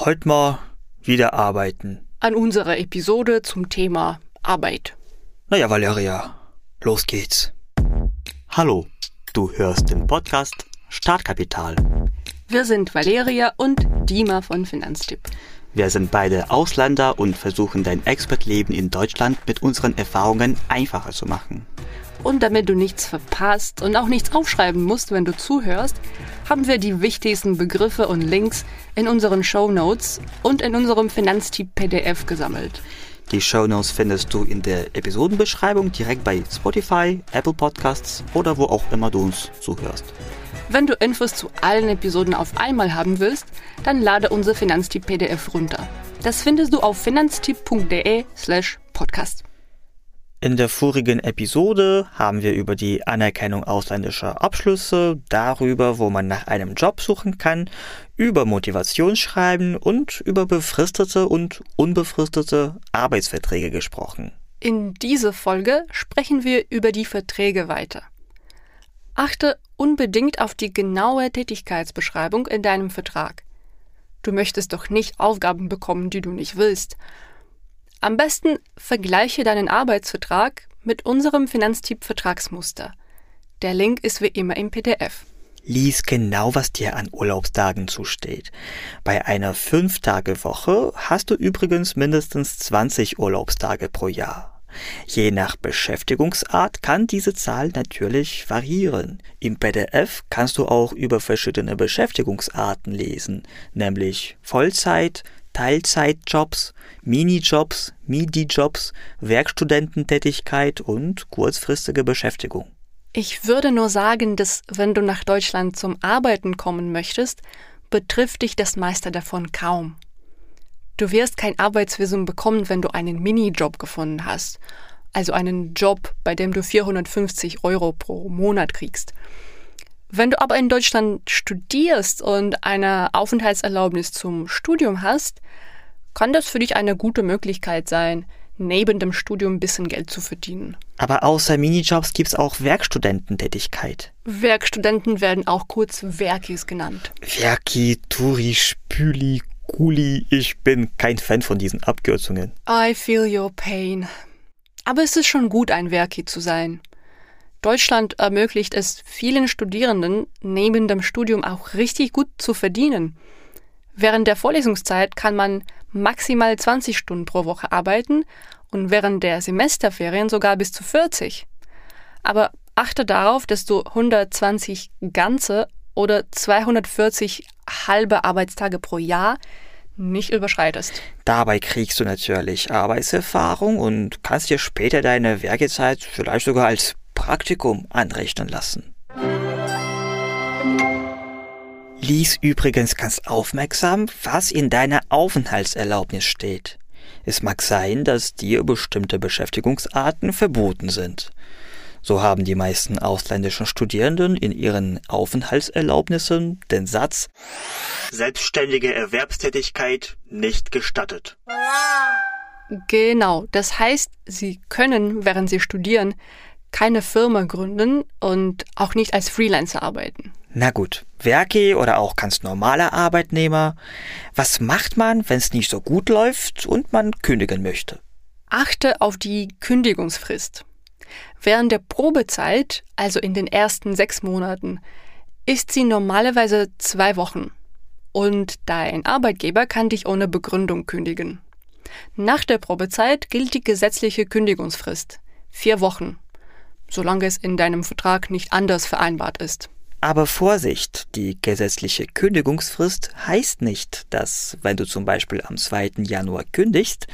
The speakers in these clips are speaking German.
Heute mal wieder arbeiten. An unserer Episode zum Thema Arbeit. Naja, Valeria, los geht's. Hallo, du hörst den Podcast Startkapital. Wir sind Valeria und Dima von Finanztipp. Wir sind beide Ausländer und versuchen dein Expertleben in Deutschland mit unseren Erfahrungen einfacher zu machen. Und damit du nichts verpasst und auch nichts aufschreiben musst, wenn du zuhörst, haben wir die wichtigsten Begriffe und Links in unseren Show Notes und in unserem Finanztipp PDF gesammelt. Die Show Notes findest du in der Episodenbeschreibung direkt bei Spotify, Apple Podcasts oder wo auch immer du uns zuhörst. Wenn du Infos zu allen Episoden auf einmal haben willst, dann lade unser Finanztipp PDF runter. Das findest du auf finanztipp.de slash podcast. In der vorigen Episode haben wir über die Anerkennung ausländischer Abschlüsse, darüber, wo man nach einem Job suchen kann, über Motivationsschreiben und über befristete und unbefristete Arbeitsverträge gesprochen. In dieser Folge sprechen wir über die Verträge weiter. Achte unbedingt auf die genaue Tätigkeitsbeschreibung in deinem Vertrag. Du möchtest doch nicht Aufgaben bekommen, die du nicht willst. Am besten vergleiche deinen Arbeitsvertrag mit unserem Finanztipp Vertragsmuster. Der Link ist wie immer im PDF. Lies genau, was dir an Urlaubstagen zusteht. Bei einer 5-Tage-Woche hast du übrigens mindestens 20 Urlaubstage pro Jahr. Je nach Beschäftigungsart kann diese Zahl natürlich variieren. Im PDF kannst du auch über verschiedene Beschäftigungsarten lesen, nämlich Vollzeit, Teilzeitjobs, Minijobs, Midi-Jobs, Werkstudententätigkeit und kurzfristige Beschäftigung. Ich würde nur sagen, dass wenn du nach Deutschland zum Arbeiten kommen möchtest, betrifft dich das meiste davon kaum. Du wirst kein Arbeitsvisum bekommen, wenn du einen Minijob gefunden hast, also einen Job, bei dem du 450 Euro pro Monat kriegst. Wenn du aber in Deutschland studierst und eine Aufenthaltserlaubnis zum Studium hast, kann das für dich eine gute Möglichkeit sein, neben dem Studium ein bisschen Geld zu verdienen. Aber außer Minijobs gibt's auch Werkstudententätigkeit. Werkstudenten werden auch kurz Werkis genannt. Werki, Turi, Spüli, Kuli, ich bin kein Fan von diesen Abkürzungen. I feel your pain. Aber es ist schon gut, ein Werki zu sein. Deutschland ermöglicht es vielen Studierenden, neben dem Studium auch richtig gut zu verdienen. Während der Vorlesungszeit kann man maximal 20 Stunden pro Woche arbeiten und während der Semesterferien sogar bis zu 40. Aber achte darauf, dass du 120 ganze oder 240 halbe Arbeitstage pro Jahr nicht überschreitest. Dabei kriegst du natürlich Arbeitserfahrung und kannst dir später deine Werkezeit vielleicht sogar als Praktikum anrechnen lassen. Lies übrigens ganz aufmerksam, was in deiner Aufenthaltserlaubnis steht. Es mag sein, dass dir bestimmte Beschäftigungsarten verboten sind. So haben die meisten ausländischen Studierenden in ihren Aufenthaltserlaubnissen den Satz Selbstständige Erwerbstätigkeit nicht gestattet. Genau, das heißt, sie können, während sie studieren, keine Firma gründen und auch nicht als Freelancer arbeiten. Na gut, Werke oder auch ganz normaler Arbeitnehmer. Was macht man, wenn es nicht so gut läuft und man kündigen möchte? Achte auf die Kündigungsfrist. Während der Probezeit, also in den ersten sechs Monaten, ist sie normalerweise zwei Wochen. Und dein Arbeitgeber kann dich ohne Begründung kündigen. Nach der Probezeit gilt die gesetzliche Kündigungsfrist. Vier Wochen solange es in deinem Vertrag nicht anders vereinbart ist. Aber Vorsicht, die gesetzliche Kündigungsfrist heißt nicht, dass, wenn du zum Beispiel am 2. Januar kündigst,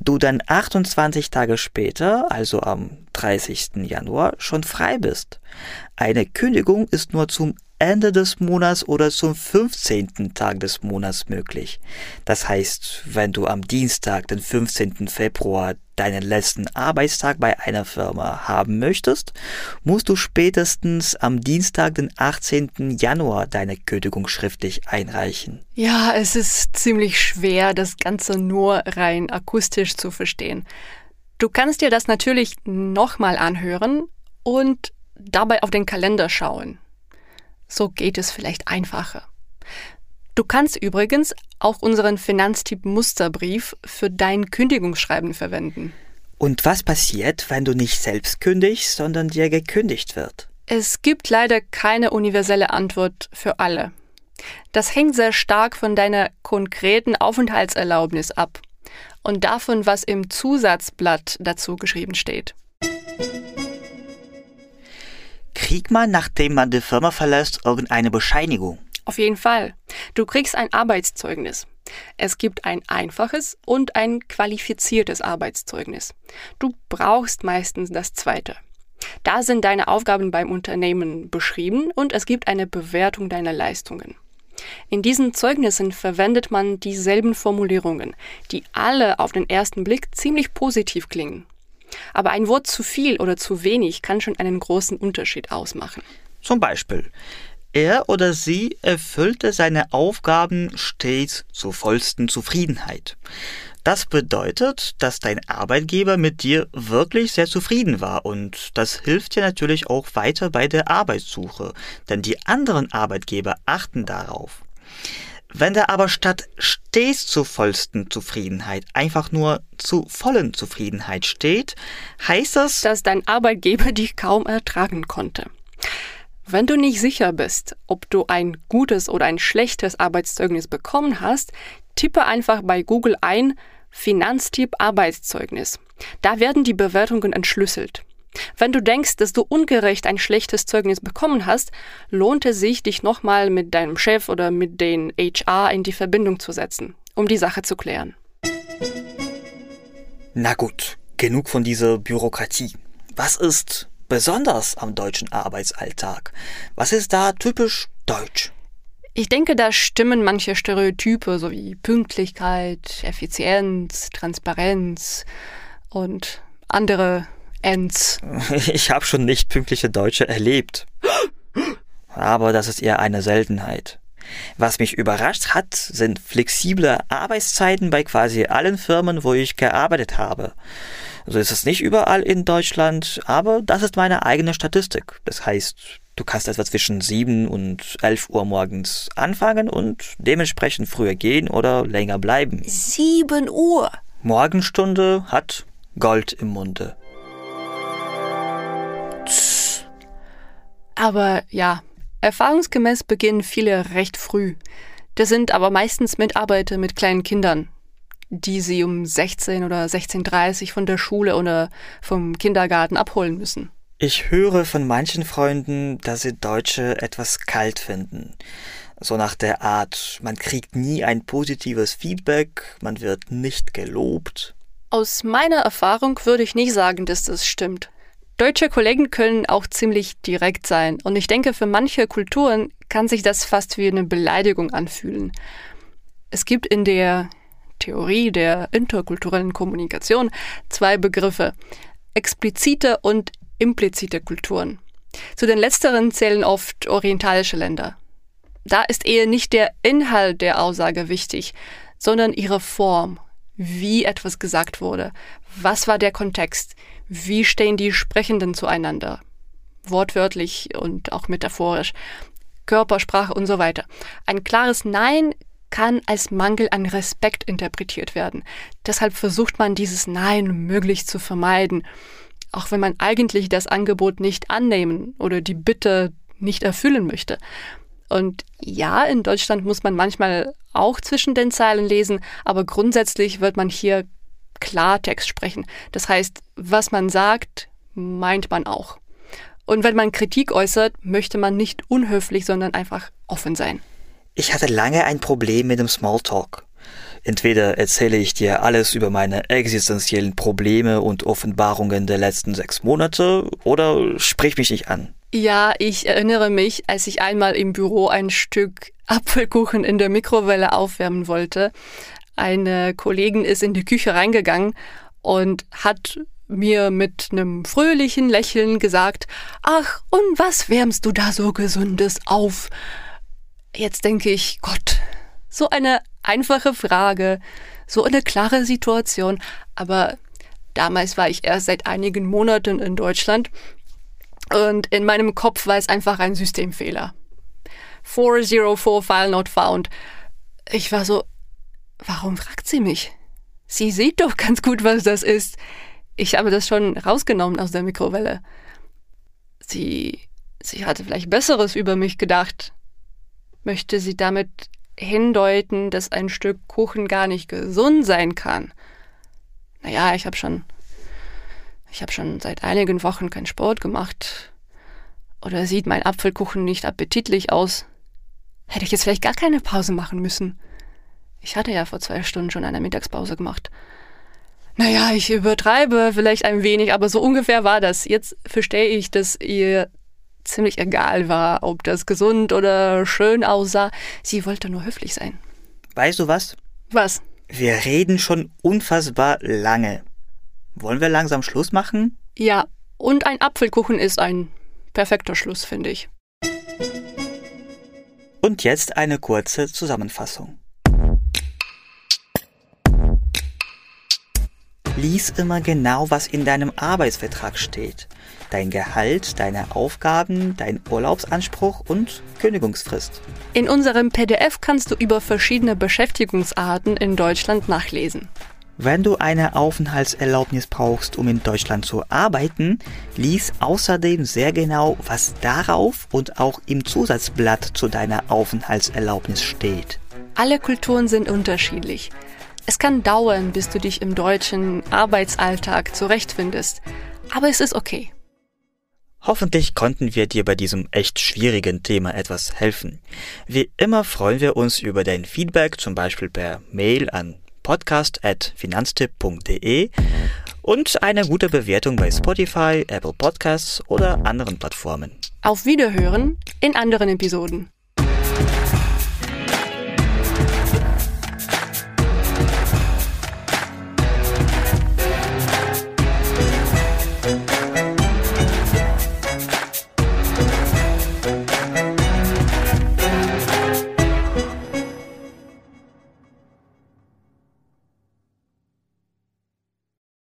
du dann 28 Tage später, also am 30. Januar, schon frei bist. Eine Kündigung ist nur zum Ende des Monats oder zum 15. Tag des Monats möglich. Das heißt, wenn du am Dienstag, den 15. Februar, deinen letzten Arbeitstag bei einer Firma haben möchtest, musst du spätestens am Dienstag, den 18. Januar, deine Kündigung schriftlich einreichen. Ja, es ist ziemlich schwer, das Ganze nur rein akustisch zu verstehen. Du kannst dir das natürlich nochmal anhören und dabei auf den Kalender schauen. So geht es vielleicht einfacher. Du kannst übrigens auch unseren Finanztipp Musterbrief für dein Kündigungsschreiben verwenden. Und was passiert, wenn du nicht selbst kündigst, sondern dir gekündigt wird? Es gibt leider keine universelle Antwort für alle. Das hängt sehr stark von deiner konkreten Aufenthaltserlaubnis ab und davon, was im Zusatzblatt dazu geschrieben steht. Kriegt man, nachdem man die Firma verlässt, irgendeine Bescheinigung? Auf jeden Fall. Du kriegst ein Arbeitszeugnis. Es gibt ein einfaches und ein qualifiziertes Arbeitszeugnis. Du brauchst meistens das zweite. Da sind deine Aufgaben beim Unternehmen beschrieben und es gibt eine Bewertung deiner Leistungen. In diesen Zeugnissen verwendet man dieselben Formulierungen, die alle auf den ersten Blick ziemlich positiv klingen. Aber ein Wort zu viel oder zu wenig kann schon einen großen Unterschied ausmachen. Zum Beispiel, er oder sie erfüllte seine Aufgaben stets zur vollsten Zufriedenheit. Das bedeutet, dass dein Arbeitgeber mit dir wirklich sehr zufrieden war und das hilft dir natürlich auch weiter bei der Arbeitssuche, denn die anderen Arbeitgeber achten darauf. Wenn da aber statt stets zur vollsten Zufriedenheit einfach nur zu vollen Zufriedenheit steht, heißt das, dass dein Arbeitgeber dich kaum ertragen konnte. Wenn du nicht sicher bist, ob du ein gutes oder ein schlechtes Arbeitszeugnis bekommen hast, tippe einfach bei Google ein Finanztipp Arbeitszeugnis. Da werden die Bewertungen entschlüsselt. Wenn du denkst, dass du ungerecht ein schlechtes Zeugnis bekommen hast, lohnt es sich, dich nochmal mit deinem Chef oder mit den HR in die Verbindung zu setzen, um die Sache zu klären. Na gut, genug von dieser Bürokratie. Was ist besonders am deutschen Arbeitsalltag? Was ist da typisch deutsch? Ich denke, da stimmen manche Stereotype sowie Pünktlichkeit, Effizienz, Transparenz und andere Ends. Ich habe schon nicht pünktliche Deutsche erlebt. Aber das ist eher eine Seltenheit. Was mich überrascht hat, sind flexible Arbeitszeiten bei quasi allen Firmen, wo ich gearbeitet habe. So ist es nicht überall in Deutschland, aber das ist meine eigene Statistik. Das heißt, du kannst etwa zwischen 7 und 11 Uhr morgens anfangen und dementsprechend früher gehen oder länger bleiben. 7 Uhr? Morgenstunde hat Gold im Munde. Aber ja, erfahrungsgemäß beginnen viele recht früh. Das sind aber meistens Mitarbeiter mit kleinen Kindern, die sie um 16 oder 16.30 von der Schule oder vom Kindergarten abholen müssen. Ich höre von manchen Freunden, dass sie Deutsche etwas kalt finden. So nach der Art, man kriegt nie ein positives Feedback, man wird nicht gelobt. Aus meiner Erfahrung würde ich nicht sagen, dass das stimmt. Deutsche Kollegen können auch ziemlich direkt sein und ich denke, für manche Kulturen kann sich das fast wie eine Beleidigung anfühlen. Es gibt in der Theorie der interkulturellen Kommunikation zwei Begriffe, explizite und implizite Kulturen. Zu den letzteren zählen oft orientalische Länder. Da ist eher nicht der Inhalt der Aussage wichtig, sondern ihre Form, wie etwas gesagt wurde, was war der Kontext, wie stehen die Sprechenden zueinander, wortwörtlich und auch metaphorisch, Körpersprache und so weiter. Ein klares Nein kann als Mangel an Respekt interpretiert werden. Deshalb versucht man dieses Nein möglichst zu vermeiden, auch wenn man eigentlich das Angebot nicht annehmen oder die Bitte nicht erfüllen möchte. Und ja, in Deutschland muss man manchmal auch zwischen den Zeilen lesen, aber grundsätzlich wird man hier Klartext sprechen. Das heißt, was man sagt, meint man auch. Und wenn man Kritik äußert, möchte man nicht unhöflich, sondern einfach offen sein. Ich hatte lange ein Problem mit dem Smalltalk. Entweder erzähle ich dir alles über meine existenziellen Probleme und Offenbarungen der letzten sechs Monate oder sprich mich nicht an. Ja, ich erinnere mich, als ich einmal im Büro ein Stück Apfelkuchen in der Mikrowelle aufwärmen wollte. Eine Kollegin ist in die Küche reingegangen und hat mir mit einem fröhlichen Lächeln gesagt, ach, und was wärmst du da so Gesundes auf? Jetzt denke ich, Gott, so eine einfache Frage, so eine klare Situation, aber damals war ich erst seit einigen Monaten in Deutschland und in meinem Kopf war es einfach ein Systemfehler. 404 File not found. Ich war so, warum fragt sie mich? Sie sieht doch ganz gut, was das ist. Ich habe das schon rausgenommen aus der Mikrowelle. Sie, sie hatte vielleicht Besseres über mich gedacht. Möchte sie damit hindeuten, dass ein Stück Kuchen gar nicht gesund sein kann? Naja, ich habe schon, ich habe schon seit einigen Wochen keinen Sport gemacht. Oder sieht mein Apfelkuchen nicht appetitlich aus? Hätte ich jetzt vielleicht gar keine Pause machen müssen. Ich hatte ja vor zwei Stunden schon eine Mittagspause gemacht. Naja, ich übertreibe vielleicht ein wenig, aber so ungefähr war das. Jetzt verstehe ich, dass ihr ziemlich egal war, ob das gesund oder schön aussah. Sie wollte nur höflich sein. Weißt du was? Was? Wir reden schon unfassbar lange. Wollen wir langsam Schluss machen? Ja, und ein Apfelkuchen ist ein perfekter Schluss, finde ich. Und jetzt eine kurze Zusammenfassung. Lies immer genau, was in deinem Arbeitsvertrag steht. Dein Gehalt, deine Aufgaben, dein Urlaubsanspruch und Kündigungsfrist. In unserem PDF kannst du über verschiedene Beschäftigungsarten in Deutschland nachlesen. Wenn du eine Aufenthaltserlaubnis brauchst, um in Deutschland zu arbeiten, lies außerdem sehr genau, was darauf und auch im Zusatzblatt zu deiner Aufenthaltserlaubnis steht. Alle Kulturen sind unterschiedlich. Es kann dauern, bis du dich im deutschen Arbeitsalltag zurechtfindest, aber es ist okay. Hoffentlich konnten wir dir bei diesem echt schwierigen Thema etwas helfen. Wie immer freuen wir uns über dein Feedback, zum Beispiel per Mail an podcast.finanztipp.de und eine gute Bewertung bei Spotify, Apple Podcasts oder anderen Plattformen. Auf Wiederhören in anderen Episoden.